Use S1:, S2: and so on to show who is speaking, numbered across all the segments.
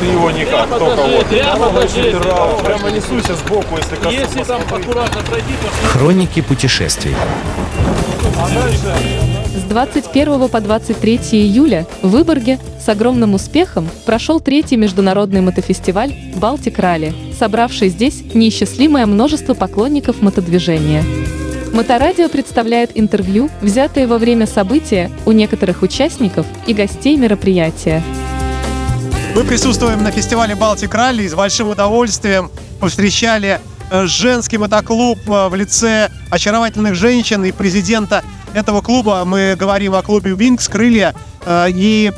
S1: Ты его никак,
S2: Прямо
S1: только вот.
S2: прямо даже,
S1: Прямо, прямо несуся сбоку, если коснусь.
S2: Если там аккуратно пройти, то
S3: Хроники путешествий.
S4: С 21 по 23 июля в Выборге с огромным успехом прошел третий международный мотофестиваль «Балтик Ралли», собравший здесь неисчислимое множество поклонников мотодвижения. Моторадио представляет интервью, взятые во время события у некоторых участников и гостей мероприятия.
S5: Мы присутствуем на фестивале Балтик Ралли и с большим удовольствием повстречали э, женский мотоклуб э, в лице очаровательных женщин и президента этого клуба. Мы говорим о клубе Wings Крылья э, и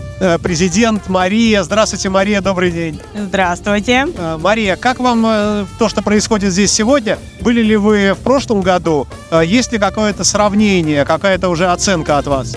S5: президент Мария. Здравствуйте, Мария, добрый день.
S6: Здравствуйте.
S5: Мария, как вам то, что происходит здесь сегодня? Были ли вы в прошлом году? Есть ли какое-то сравнение, какая-то уже оценка от вас?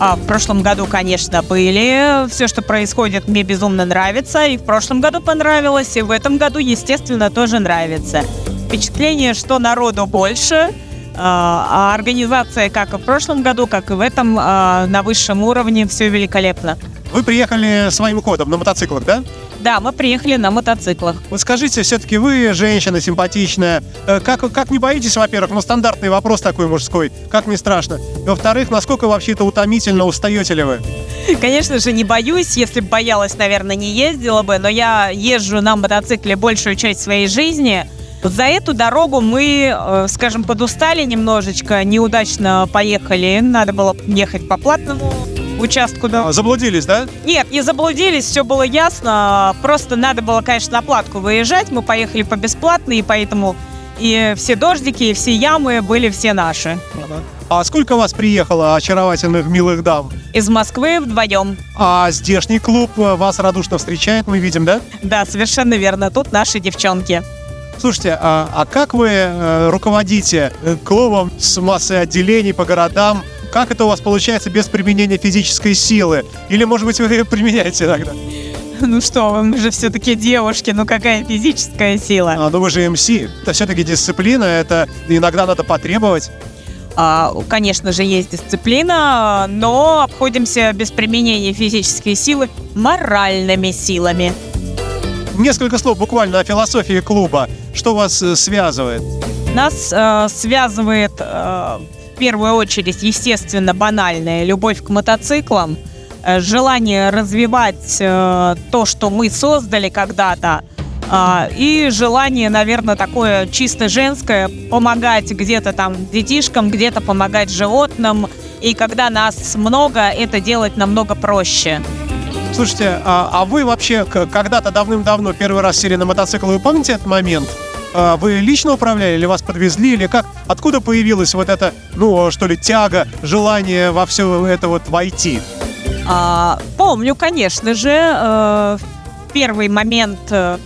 S6: А, в прошлом году, конечно, были. Все, что происходит, мне безумно нравится. И в прошлом году понравилось, и в этом году, естественно, тоже нравится. Впечатление, что народу больше, а а организация, как и в прошлом году, как и в этом, а, на высшем уровне, все великолепно.
S5: Вы приехали своим ходом на мотоциклах, да?
S6: Да, мы приехали на мотоциклах.
S5: Вот скажите, все-таки вы женщина симпатичная. Э, Как, как не боитесь, во-первых, ну стандартный вопрос такой мужской, как не страшно. Во-вторых, насколько вообще это утомительно, устаете ли вы?
S6: Конечно же, не боюсь. Если бы боялась, наверное, не ездила бы. Но я езжу на мотоцикле большую часть своей жизни. За эту дорогу мы, э, скажем, подустали немножечко, неудачно поехали. Надо было ехать по платному участку. Да.
S5: А, Заблудились, да?
S6: Нет, не заблудились, все было ясно. Просто надо было, конечно, на платку выезжать. Мы поехали по бесплатной, и поэтому и все дождики, и все ямы были все наши.
S5: А сколько вас приехало очаровательных, милых дам?
S6: Из Москвы вдвоем.
S5: А здешний клуб э, вас радушно встречает, мы видим, да?
S6: Да, совершенно верно. Тут наши девчонки.
S5: Слушайте, а, а как вы э, руководите э, клубом с массой отделений по городам? Как это у вас получается без применения физической силы? Или, может быть, вы ее применяете иногда?
S6: Ну что, мы же все-таки девушки, ну какая физическая сила?
S5: А, ну вы же МС. Это все-таки дисциплина, это иногда надо потребовать.
S6: А, конечно же, есть дисциплина, но обходимся без применения физической силы моральными силами.
S5: Несколько слов буквально о философии клуба. Что вас э, связывает?
S6: Нас э, связывает э, первую очередь, естественно, банальная любовь к мотоциклам, э, желание развивать э, то, что мы создали когда-то, а, и желание, наверное, такое чисто женское, помогать где-то там детишкам, где-то помогать животным. И когда нас много, это делать намного проще.
S5: Слушайте, а, а вы вообще когда-то давным-давно первый раз сели на мотоцикл, вы помните этот момент? А, Вы лично управляли или вас подвезли, или как? Откуда появилась вот эта, ну, что ли, тяга, желание во все это вот войти?
S6: А, помню, конечно же, э, в первый момент э,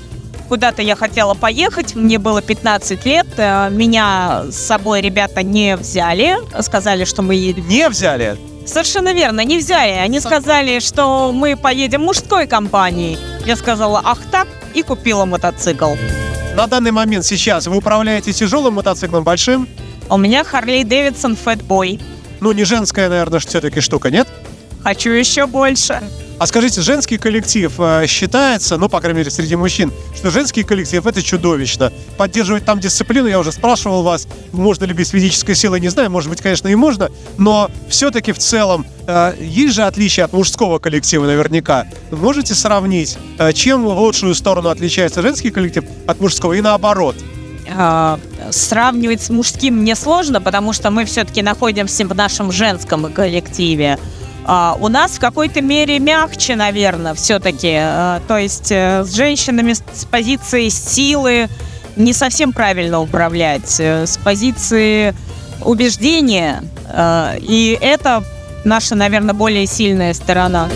S6: куда-то я хотела поехать, мне было 15 лет, э, меня с собой ребята не взяли, сказали, что мы едем.
S5: Не взяли?
S6: Совершенно верно, не взяли. Они сказали, что мы поедем мужской компанией. Я сказала, ах так, и купила мотоцикл.
S5: На данный момент сейчас вы управляете тяжелым мотоциклом, большим?
S6: У меня Харлей Дэвидсон Фэтбой.
S5: Ну, не женская, наверное, все-таки штука, нет?
S6: Хочу еще больше.
S5: А скажите, женский коллектив э, считается, ну, по крайней мере, среди мужчин, что женский коллектив это чудовищно. Поддерживать там дисциплину, я уже спрашивал вас, можно ли без физической силы, не знаю, может быть, конечно, и можно, но все-таки в целом э, есть же отличия от мужского коллектива наверняка. Можете сравнить, э, чем в лучшую сторону отличается женский коллектив от мужского и наоборот?
S6: А, сравнивать с мужским мне сложно, потому что мы все-таки находимся в нашем женском коллективе. А, у нас в какой-то мере мягче, наверное, все-таки. то есть э, с женщинами с позиции силы не совсем правильно управлять. Э, С позиции убеждения. э, и это наша, наверное, более сильная сторона.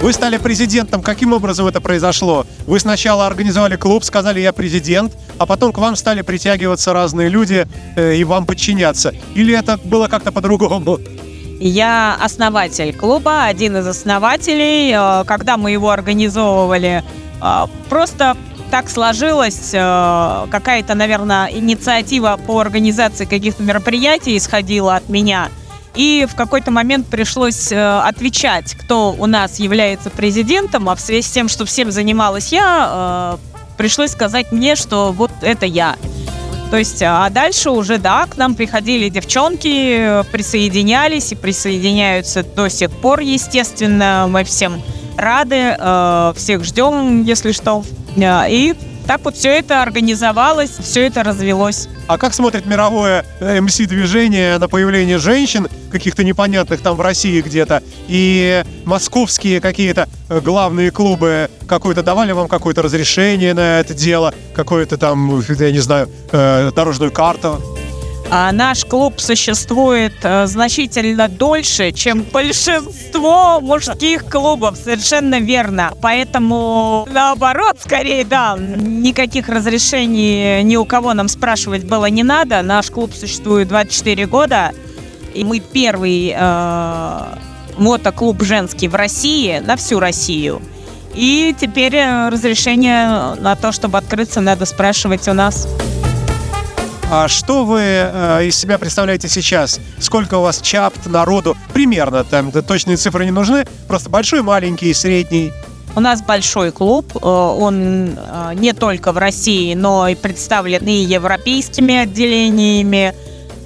S5: Вы стали президентом. Каким образом это произошло? Вы сначала организовали клуб, сказали «я президент», а потом к вам стали притягиваться разные люди э, и вам подчиняться. Или это было как-то по-другому?
S6: Я основатель клуба, один из основателей. Э, Когда мы его организовывали, э, просто так сложилось, э, какая-то, наверное, инициатива по организации каких-то мероприятий исходила от меня. И в какой-то момент пришлось отвечать, кто у нас является президентом, а в связи с тем, что всем занималась я, пришлось сказать мне, что вот это я. То есть, а дальше уже, да, к нам приходили девчонки, присоединялись и присоединяются до сих пор, естественно. Мы всем рады, э, всех ждем, если что. Э, И так вот все это организовалось, все это развелось.
S5: А как смотрит мировое МС-движение на появление женщин, каких-то непонятных там в России где-то, и московские какие-то э, главные клубы какое-то давали вам какое-то разрешение на это дело, какое-то там, я не знаю, э, дорожную карту?
S6: А наш клуб существует э, значительно дольше, чем большинство мужских клубов, совершенно верно. Поэтому, наоборот, скорее, да, никаких разрешений ни у кого нам спрашивать было не надо. Наш клуб существует 24 года, и мы первый э, мотоклуб женский в России, на всю Россию. И теперь э, разрешение на то, чтобы открыться, надо спрашивать у нас.
S5: А что вы э, из себя представляете сейчас? Сколько у вас чапт, народу? Примерно, там точные цифры не нужны. Просто большой, маленький, средний.
S6: У нас большой клуб, э, он э, не только в России, но и представлен и европейскими отделениями.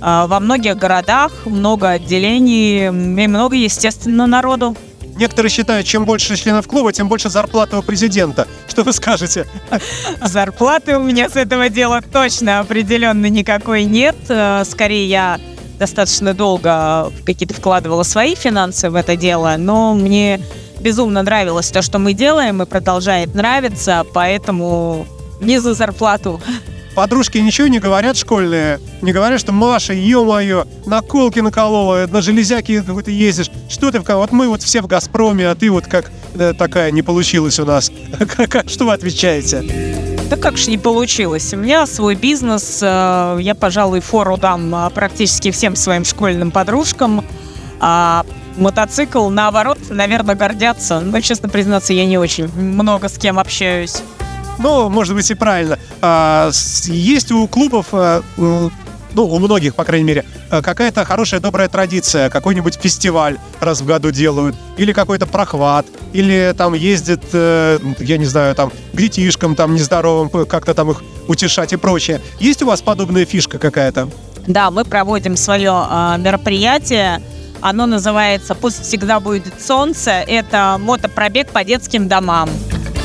S6: Во многих городах много отделений и много, естественно, народу.
S5: Некоторые считают, чем больше членов клуба, тем больше зарплата у президента. Что вы скажете?
S6: Зарплаты у меня с этого дела точно определенно никакой нет. Э, Скорее, я достаточно долго какие-то вкладывала свои финансы в это дело, но мне безумно нравилось то, что мы делаем, и продолжает нравиться, поэтому не за зарплату.
S5: Подружки ничего не говорят школьные? Не говорят, что Маша, ё-моё, наколки наколола, на железяки ты ездишь. Что ты в ка- Вот мы вот все в «Газпроме», а ты вот как э, такая не получилась у нас. Что вы отвечаете?
S6: Да как же не получилось? У меня свой бизнес, э, я, пожалуй, фору дам э, практически всем своим школьным подружкам. А мотоцикл, наоборот, наверное, гордятся. Но, честно признаться, я не очень много с кем общаюсь.
S5: Ну, может быть и правильно. А, есть у клубов, м, ну, у многих, по крайней мере, а, какая-то хорошая, добрая традиция. Какой-нибудь фестиваль раз в году делают. Или какой-то прохват. Или там ездят, э, я не знаю, там, к детишкам там нездоровым, как-то там их утешать и прочее. Есть у вас подобная фишка какая-то?
S6: Да, мы проводим свое а, мероприятие. Оно называется «Пусть всегда будет солнце». Это мотопробег по детским домам.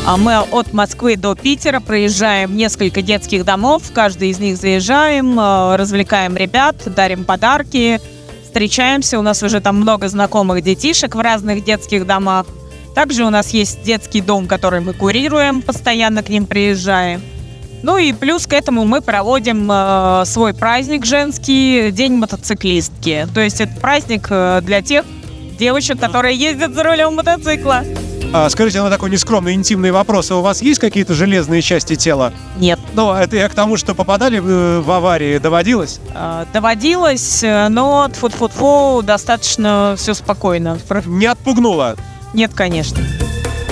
S6: А Мы от Москвы до Питера проезжаем несколько детских домов. В каждый из них заезжаем, э, развлекаем ребят, дарим подарки, встречаемся. У нас уже там много знакомых детишек в разных детских домах. Также у нас есть детский дом, который мы курируем, постоянно к ним приезжаем. Ну и плюс к этому мы проводим э, свой праздник женский, День мотоциклистки. То есть это праздник э, для тех девочек, которые ездят за рулем мотоцикла.
S5: А, скажите, на такой нескромный, интимный вопрос. А у вас есть какие-то железные части тела?
S6: Нет.
S5: Ну, это я к тому, что попадали э, в аварии, доводилось?
S6: Э, доводилось, э, но тфу-тфу-тфу, достаточно все спокойно.
S5: Не отпугнуло?
S6: Нет, конечно.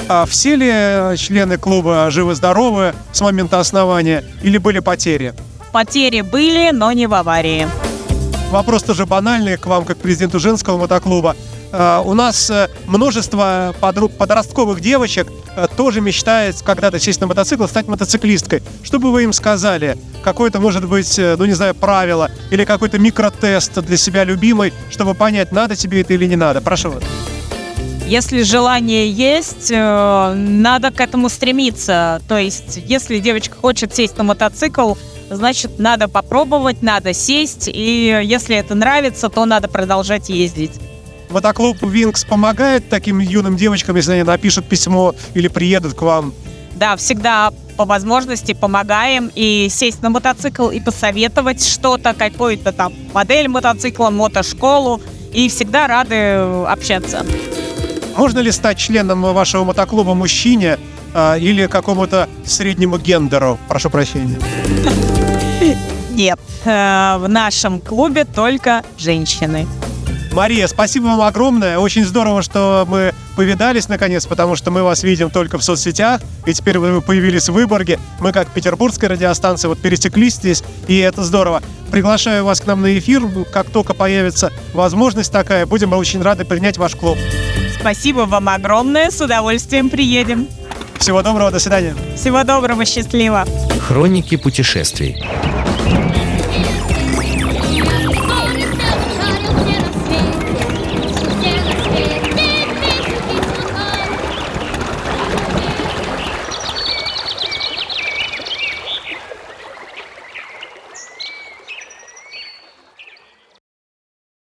S5: А все ли члены клуба живы-здоровы с момента основания или были потери?
S6: Потери были, но не в аварии.
S5: Вопрос тоже банальный к вам, как президенту женского мотоклуба. А, У нас э, множество подростковых девочек э, тоже мечтает когда-то сесть на мотоцикл стать мотоциклисткой. Что бы вы им сказали? Какое-то, может быть, э, ну не знаю, правило или какой-то микротест для себя любимый, чтобы понять, надо тебе это или не надо? Прошу вас.
S6: Если желание есть, э, надо к этому стремиться. То есть, если девочка хочет сесть на мотоцикл, значит, надо попробовать, надо сесть, и если это нравится, то надо продолжать ездить.
S5: Мотоклуб Винкс помогает таким юным девочкам, если они напишут письмо или приедут к вам?
S6: Да, всегда по возможности помогаем и сесть на мотоцикл и посоветовать что-то, какую-то там модель мотоцикла, мотошколу, и всегда рады э, общаться.
S5: Можно ли стать членом вашего мотоклуба мужчине а, или какому-то среднему гендеру? Прошу прощения.
S6: Нет, э, в нашем клубе только женщины.
S5: Мария, спасибо вам огромное. Очень здорово, что мы повидались наконец, потому что мы вас видим только в соцсетях, и теперь вы появились в Выборге. Мы как петербургская радиостанция вот пересеклись здесь, и это здорово. Приглашаю вас к нам на эфир, как только появится возможность такая, будем очень рады принять ваш клуб.
S6: Спасибо вам огромное, с удовольствием приедем.
S5: Всего доброго, до свидания.
S6: Всего доброго, счастливо.
S7: Хроники путешествий.